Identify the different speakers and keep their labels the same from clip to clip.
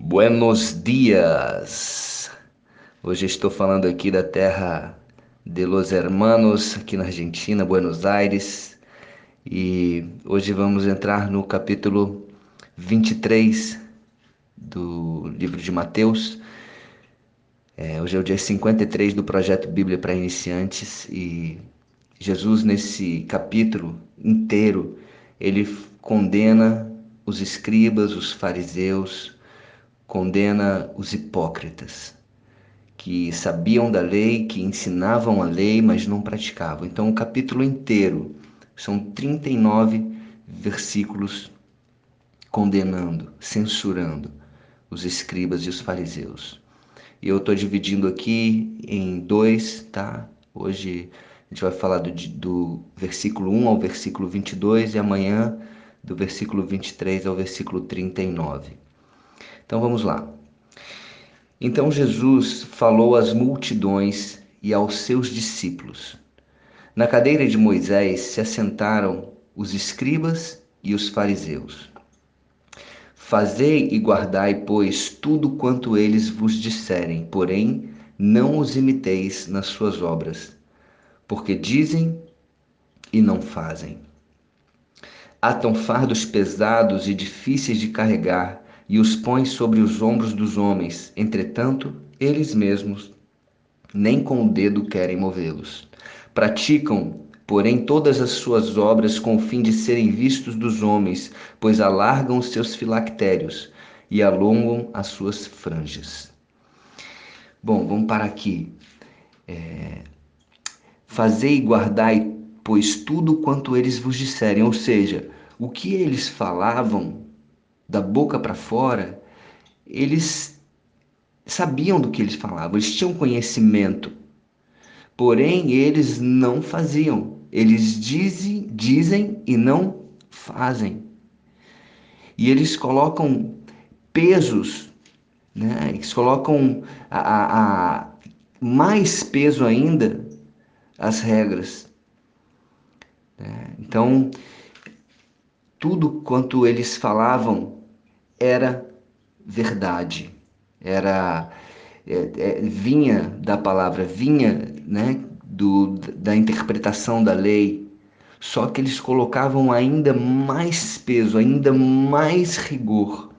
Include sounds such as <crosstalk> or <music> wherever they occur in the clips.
Speaker 1: Buenos dias! Hoje estou falando aqui da terra de Los Hermanos, aqui na Argentina, Buenos Aires. E hoje vamos entrar no capítulo 23 do livro de Mateus. É, hoje é o dia 53 do projeto Bíblia para Iniciantes e Jesus, nesse capítulo inteiro, ele condena os escribas, os fariseus, condena os hipócritas, que sabiam da lei, que ensinavam a lei, mas não praticavam. Então, o capítulo inteiro são 39 versículos condenando, censurando os escribas e os fariseus. E eu estou dividindo aqui em dois, tá? Hoje a gente vai falar do, do versículo 1 ao versículo 22 e amanhã do versículo 23 ao versículo 39. Então vamos lá. Então Jesus falou às multidões e aos seus discípulos. Na cadeira de Moisés se assentaram os escribas e os fariseus. Fazei e guardai, pois, tudo quanto eles vos disserem, porém não os imiteis nas suas obras, porque dizem e não fazem. Atam fardos pesados e difíceis de carregar e os põe sobre os ombros dos homens. Entretanto, eles mesmos nem com o dedo querem movê-los. Praticam, porém, todas as suas obras com o fim de serem vistos dos homens, pois alargam os seus filactérios e alongam as suas franjas. Bom, vamos parar aqui. É... Fazei e guardai, pois tudo quanto eles vos disserem, ou seja, o que eles falavam da boca para fora, eles sabiam do que eles falavam, eles tinham conhecimento. Porém, eles não faziam. Eles dizem, dizem e não fazem. E eles colocam pesos, né? eles colocam a, a, a mais peso ainda as regras. Né? Então, tudo quanto eles falavam era verdade, era é, é, vinha da palavra, vinha né, do, da interpretação da lei, só que eles colocavam ainda mais peso, ainda mais rigor.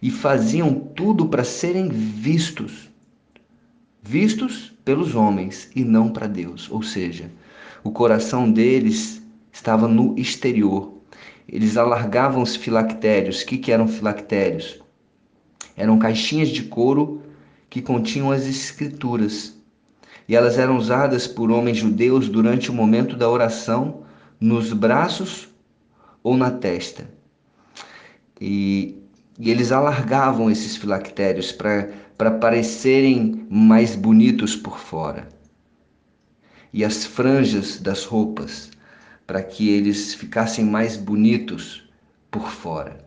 Speaker 1: E faziam tudo para serem vistos, vistos pelos homens e não para Deus, ou seja, o coração deles estava no exterior, eles alargavam os filactérios. O que, que eram filactérios? Eram caixinhas de couro que continham as escrituras. E elas eram usadas por homens judeus durante o momento da oração nos braços ou na testa. E, e eles alargavam esses filactérios para parecerem mais bonitos por fora. E as franjas das roupas para que eles ficassem mais bonitos por fora.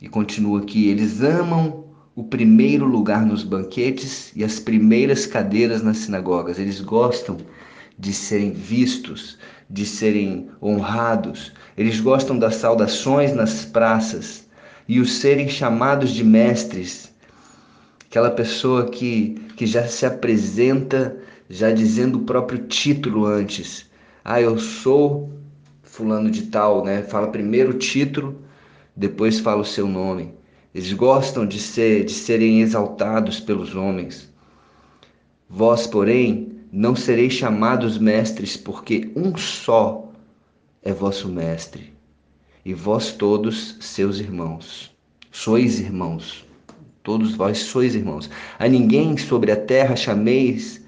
Speaker 1: E continua aqui: eles amam o primeiro lugar nos banquetes e as primeiras cadeiras nas sinagogas. Eles gostam de serem vistos, de serem honrados. Eles gostam das saudações nas praças e os serem chamados de mestres. Aquela pessoa que, que já se apresenta já dizendo o próprio título antes ah, eu sou fulano de tal, né? Fala primeiro o título, depois fala o seu nome. Eles gostam de ser de serem exaltados pelos homens. Vós, porém, não sereis chamados mestres, porque um só é vosso mestre, e vós todos seus irmãos. Sois irmãos. Todos vós sois irmãos. A ninguém sobre a terra chameis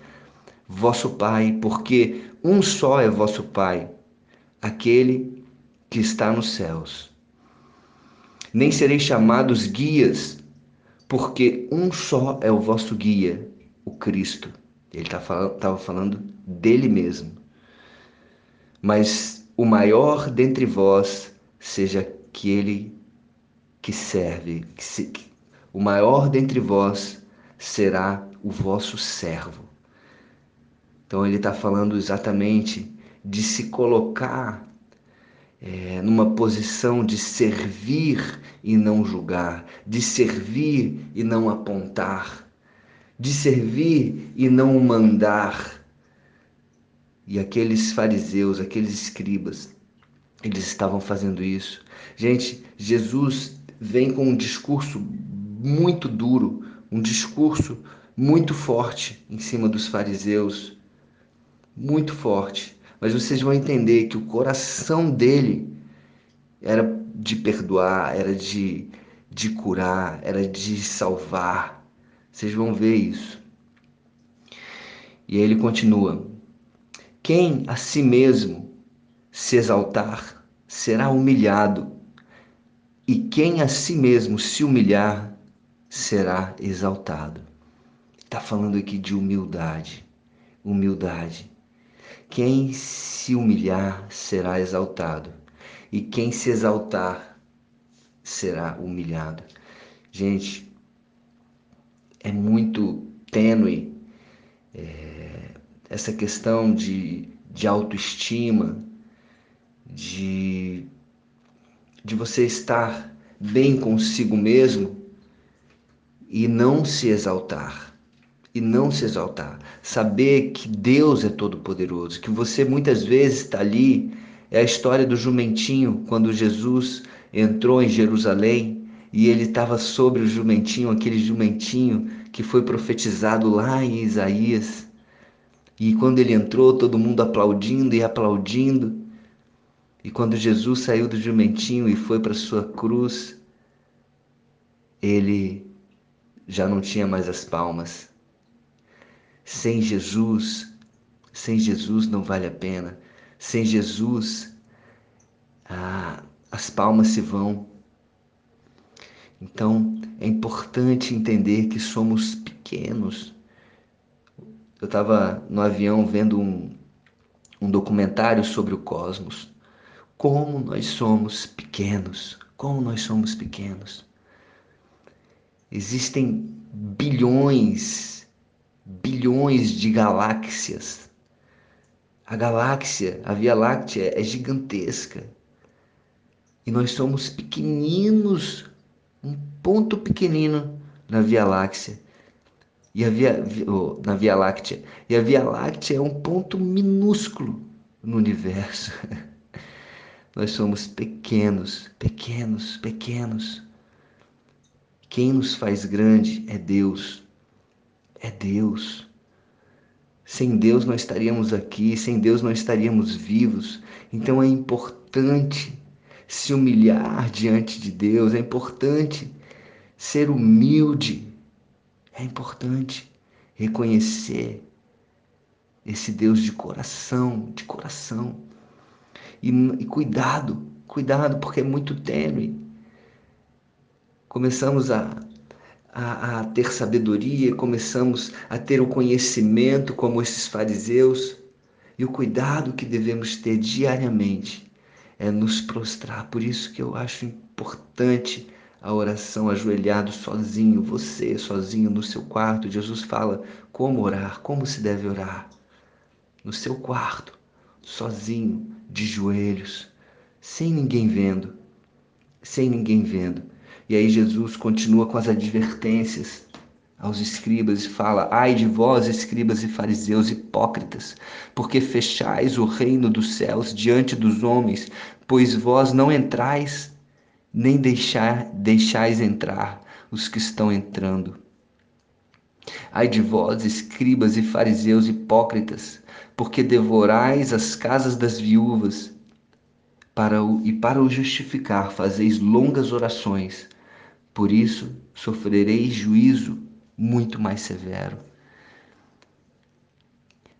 Speaker 1: vosso Pai, porque um só é vosso Pai, aquele que está nos céus. Nem sereis chamados guias, porque um só é o vosso guia, o Cristo. Ele estava tá falando dele mesmo. Mas o maior dentre vós seja aquele que serve, que se, o maior dentre vós será o vosso servo. Então ele está falando exatamente de se colocar é, numa posição de servir e não julgar, de servir e não apontar, de servir e não mandar. E aqueles fariseus, aqueles escribas, eles estavam fazendo isso. Gente, Jesus vem com um discurso muito duro, um discurso muito forte em cima dos fariseus, muito forte. Mas vocês vão entender que o coração dele era de perdoar, era de, de curar, era de salvar. Vocês vão ver isso. E ele continua: Quem a si mesmo se exaltar será humilhado, e quem a si mesmo se humilhar será exaltado. Está falando aqui de humildade. Humildade. Quem se humilhar será exaltado, e quem se exaltar será humilhado. Gente, é muito tênue é, essa questão de, de autoestima, de, de você estar bem consigo mesmo e não se exaltar. E não se exaltar. Saber que Deus é todo-poderoso, que você muitas vezes está ali. É a história do jumentinho, quando Jesus entrou em Jerusalém e ele estava sobre o jumentinho, aquele jumentinho que foi profetizado lá em Isaías. E quando ele entrou, todo mundo aplaudindo e aplaudindo. E quando Jesus saiu do jumentinho e foi para sua cruz, ele já não tinha mais as palmas. Sem Jesus, sem Jesus não vale a pena. Sem Jesus, ah, as palmas se vão. Então é importante entender que somos pequenos. Eu estava no avião vendo um, um documentário sobre o cosmos. Como nós somos pequenos, como nós somos pequenos. Existem bilhões, bilhões de galáxias. A galáxia, a Via Láctea é gigantesca. E nós somos pequeninos, um ponto pequenino na Via Láctea. E a Via, na Via Láctea. E a Via Láctea é um ponto minúsculo no universo. <laughs> nós somos pequenos, pequenos, pequenos. Quem nos faz grande é Deus. É Deus. Sem Deus não estaríamos aqui, sem Deus não estaríamos vivos. Então é importante se humilhar diante de Deus, é importante ser humilde, é importante reconhecer esse Deus de coração, de coração. E, e cuidado, cuidado, porque é muito tênue começamos a, a, a, ter sabedoria, começamos a ter o conhecimento como esses fariseus, e o cuidado que devemos ter diariamente é nos prostrar. Por isso que eu acho importante a oração ajoelhado sozinho, você sozinho no seu quarto. Jesus fala como orar, como se deve orar. No seu quarto, sozinho, de joelhos, sem ninguém vendo, sem ninguém vendo. E aí Jesus continua com as advertências aos escribas e fala: Ai de vós, escribas e fariseus hipócritas, porque fechais o reino dos céus diante dos homens, pois vós não entrais, nem deixar, deixais entrar os que estão entrando. Ai de vós, escribas e fariseus hipócritas, porque devorais as casas das viúvas, para o, e para o justificar fazeis longas orações por isso sofrereis juízo muito mais severo.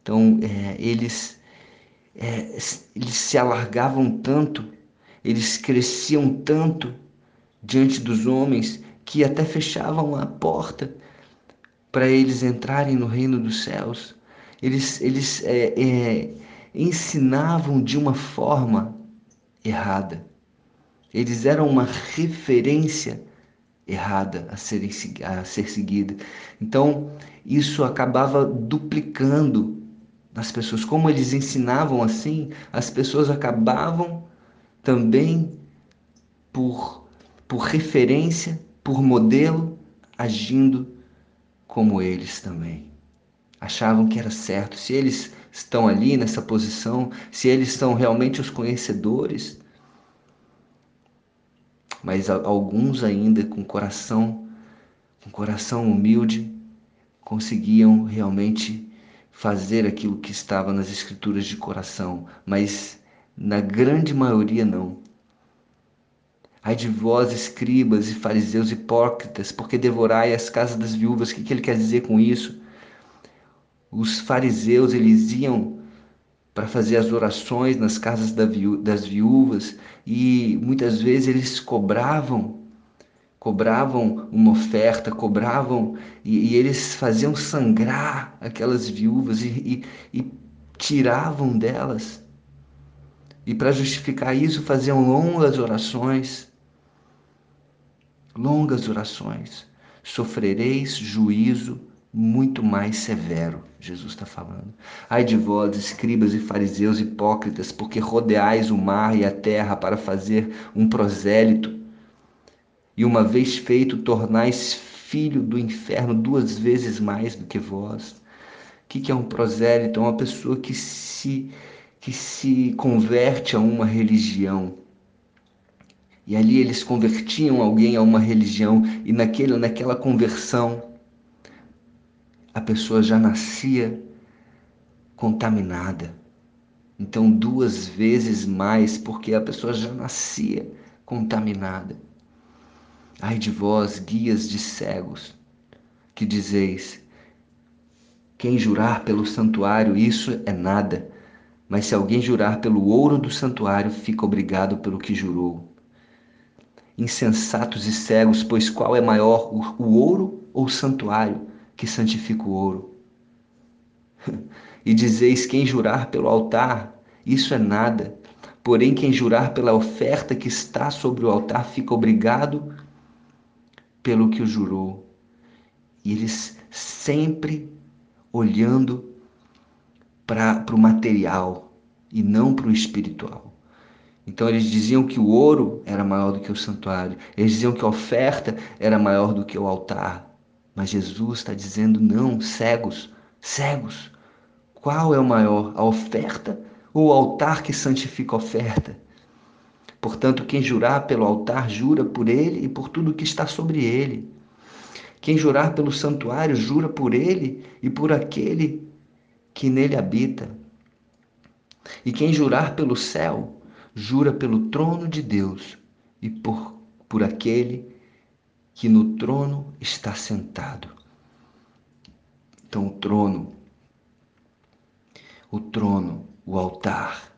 Speaker 1: Então, é, eles, é, eles se alargavam tanto, eles cresciam tanto diante dos homens que até fechavam a porta para eles entrarem no reino dos céus. Eles, eles é, é ensinavam de uma forma errada. Eles eram uma referência errada a ser, a ser seguida. Então, isso acabava duplicando nas pessoas. Como eles ensinavam assim, as pessoas acabavam também por, por referência, por modelo, agindo como eles também. Achavam que era certo. Se eles estão ali nessa posição, se eles são realmente os conhecedores, mas alguns ainda com coração, com coração humilde, conseguiam realmente fazer aquilo que estava nas escrituras de coração, mas na grande maioria não. Ai de vós, escribas e fariseus hipócritas, porque devorai as casas das viúvas. O que, que ele quer dizer com isso? Os fariseus, eles iam para fazer as orações nas casas das viúvas e muitas vezes eles cobravam cobravam uma oferta, cobravam e, e eles faziam sangrar aquelas viúvas e, e, e tiravam delas. E para justificar isso, faziam longas orações. Longas orações. Sofrereis juízo muito mais severo, Jesus está falando. Ai de vós, escribas e fariseus hipócritas, porque rodeais o mar e a terra para fazer um prosélito e uma vez feito, tornais filho do inferno duas vezes mais do que vós. O que é um prosélito? É uma pessoa que se, que se converte a uma religião. E ali eles convertiam alguém a uma religião, e naquele, naquela conversão, a pessoa já nascia contaminada. Então, duas vezes mais, porque a pessoa já nascia contaminada. Ai de vós, guias de cegos, que dizeis: quem jurar pelo santuário, isso é nada, mas se alguém jurar pelo ouro do santuário, fica obrigado pelo que jurou. Insensatos e cegos, pois qual é maior, o ouro ou o santuário que santifica o ouro? <laughs> e dizeis: quem jurar pelo altar, isso é nada, porém quem jurar pela oferta que está sobre o altar, fica obrigado pelo que o jurou. E eles sempre olhando para o material e não para o espiritual. Então eles diziam que o ouro era maior do que o santuário, eles diziam que a oferta era maior do que o altar. Mas Jesus está dizendo: não, cegos, cegos. Qual é o maior, a oferta ou o altar que santifica a oferta? Portanto, quem jurar pelo altar, jura por ele e por tudo que está sobre ele. Quem jurar pelo santuário, jura por ele e por aquele que nele habita. E quem jurar pelo céu, jura pelo trono de Deus e por, por aquele que no trono está sentado. Então, o trono, o trono, o altar,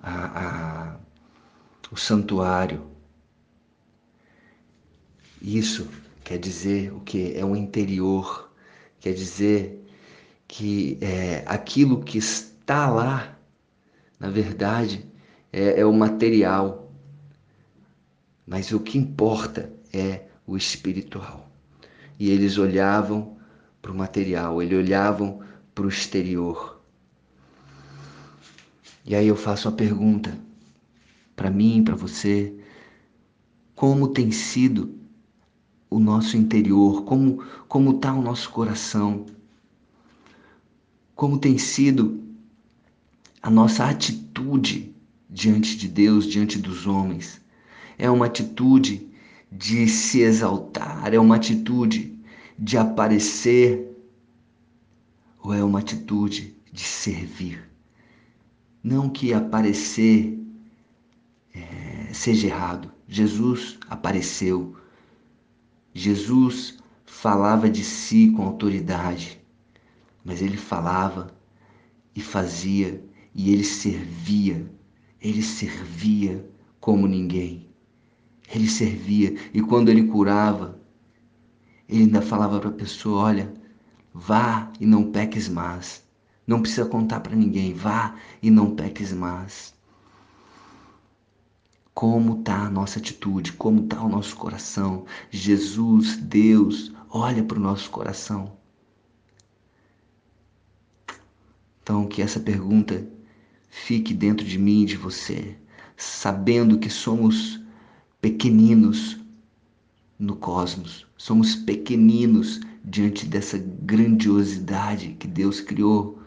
Speaker 1: a, a, o santuário. Isso quer dizer o que? É o interior, quer dizer que é, aquilo que está lá, na verdade, é, é o material, mas o que importa é o espiritual. E eles olhavam para o material, eles olhavam para o exterior. E aí eu faço a pergunta para mim, para você, como tem sido o nosso interior, como como está o nosso coração, como tem sido a nossa atitude diante de Deus, diante dos homens. É uma atitude de se exaltar, é uma atitude de aparecer, ou é uma atitude de servir? Não que aparecer é, seja errado. Jesus apareceu. Jesus falava de si com autoridade, mas ele falava e fazia e ele servia. Ele servia como ninguém. Ele servia e quando ele curava, ele ainda falava para a pessoa: Olha, vá e não peques mais. Não precisa contar para ninguém. Vá e não peques mais. Como está a nossa atitude? Como está o nosso coração? Jesus, Deus, olha para o nosso coração. Então, que essa pergunta fique dentro de mim e de você, sabendo que somos pequeninos no cosmos, somos pequeninos diante dessa grandiosidade que Deus criou,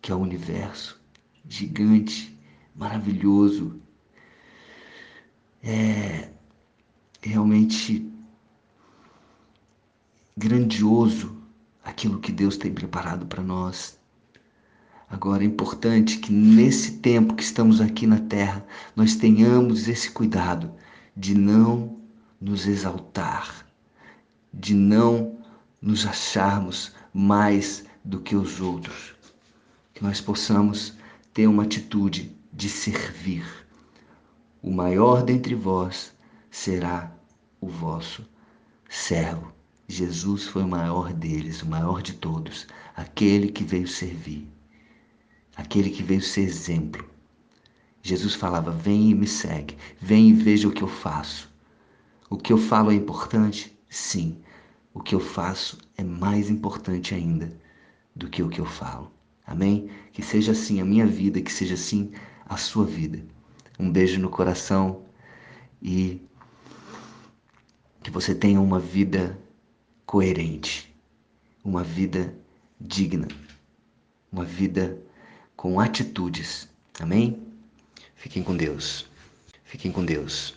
Speaker 1: que é o universo gigante, maravilhoso. É realmente grandioso aquilo que Deus tem preparado para nós. Agora é importante que nesse tempo que estamos aqui na terra, nós tenhamos esse cuidado de não nos exaltar, de não nos acharmos mais do que os outros. Que nós possamos ter uma atitude de servir. O maior dentre vós será o vosso servo. Jesus foi o maior deles, o maior de todos, aquele que veio servir, aquele que veio ser exemplo. Jesus falava: Vem e me segue, vem e veja o que eu faço. O que eu falo é importante? Sim. O que eu faço é mais importante ainda do que o que eu falo. Amém? Que seja assim a minha vida, que seja assim a sua vida. Um beijo no coração e que você tenha uma vida coerente, uma vida digna, uma vida com atitudes. Amém? Fiquem com Deus. Fiquem com Deus.